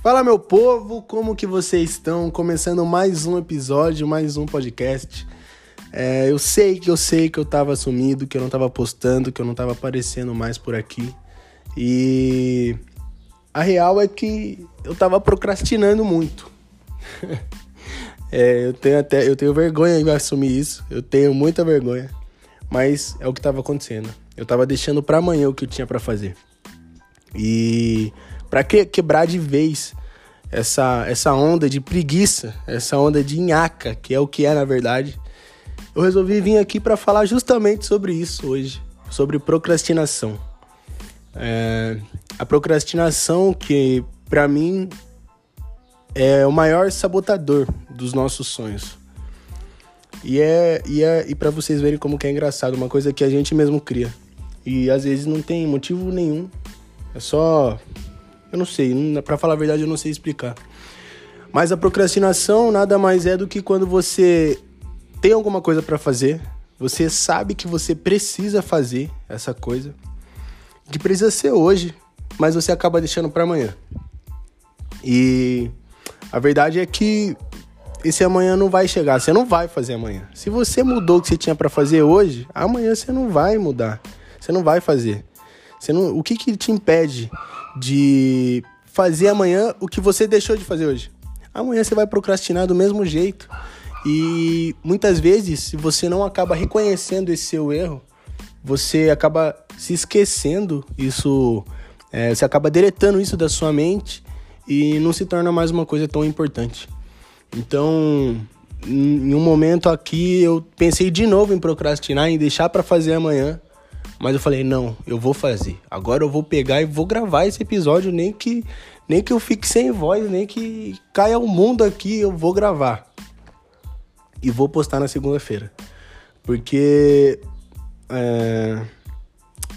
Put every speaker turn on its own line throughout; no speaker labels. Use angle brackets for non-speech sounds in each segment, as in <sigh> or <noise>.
Fala meu povo, como que vocês estão? Começando mais um episódio, mais um podcast. É, eu sei que eu sei que eu tava sumido, que eu não tava postando, que eu não tava aparecendo mais por aqui. E a real é que eu tava procrastinando muito. <laughs> é, eu tenho até eu tenho vergonha de assumir isso. Eu tenho muita vergonha, mas é o que tava acontecendo. Eu tava deixando para amanhã o que eu tinha para fazer. E para que, quebrar de vez essa, essa onda de preguiça, essa onda de nhaca, que é o que é na verdade, eu resolvi vir aqui para falar justamente sobre isso hoje, sobre procrastinação. É, a procrastinação que para mim é o maior sabotador dos nossos sonhos. E é e é e para vocês verem como que é engraçado, uma coisa que a gente mesmo cria. E às vezes não tem motivo nenhum. É só eu não sei, para falar a verdade eu não sei explicar. Mas a procrastinação nada mais é do que quando você tem alguma coisa para fazer, você sabe que você precisa fazer essa coisa, que precisa ser hoje, mas você acaba deixando para amanhã. E a verdade é que esse amanhã não vai chegar, você não vai fazer amanhã. Se você mudou o que você tinha para fazer hoje, amanhã você não vai mudar. Você não vai fazer. Você não, o que que te impede de fazer amanhã o que você deixou de fazer hoje. Amanhã você vai procrastinar do mesmo jeito. E muitas vezes, se você não acaba reconhecendo esse seu erro, você acaba se esquecendo isso, é, você acaba deletando isso da sua mente e não se torna mais uma coisa tão importante. Então, em um momento aqui, eu pensei de novo em procrastinar, em deixar para fazer amanhã. Mas eu falei, não, eu vou fazer. Agora eu vou pegar e vou gravar esse episódio, nem que nem que eu fique sem voz, nem que caia o mundo aqui, eu vou gravar. E vou postar na segunda-feira. Porque é,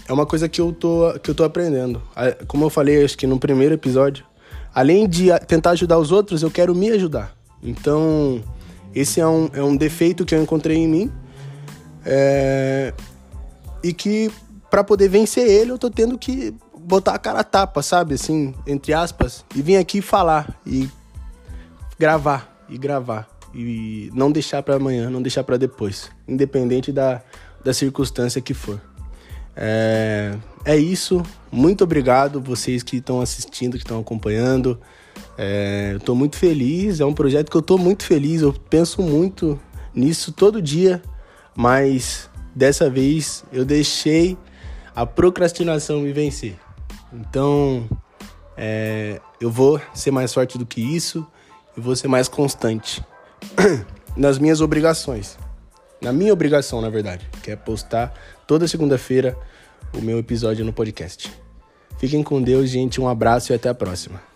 é uma coisa que eu, tô, que eu tô aprendendo. Como eu falei, acho que no primeiro episódio, além de tentar ajudar os outros, eu quero me ajudar. Então, esse é um, é um defeito que eu encontrei em mim. É, e que para poder vencer ele eu tô tendo que botar a cara a tapa, sabe? Assim, entre aspas, e vir aqui falar e gravar e gravar e não deixar para amanhã, não deixar para depois, independente da, da circunstância que for. É, é isso. Muito obrigado vocês que estão assistindo, que estão acompanhando. É, eu tô muito feliz. É um projeto que eu tô muito feliz. Eu penso muito nisso todo dia, mas Dessa vez eu deixei a procrastinação me vencer. Então, é, eu vou ser mais forte do que isso e vou ser mais constante <clears throat> nas minhas obrigações. Na minha obrigação, na verdade, que é postar toda segunda-feira o meu episódio no podcast. Fiquem com Deus, gente. Um abraço e até a próxima.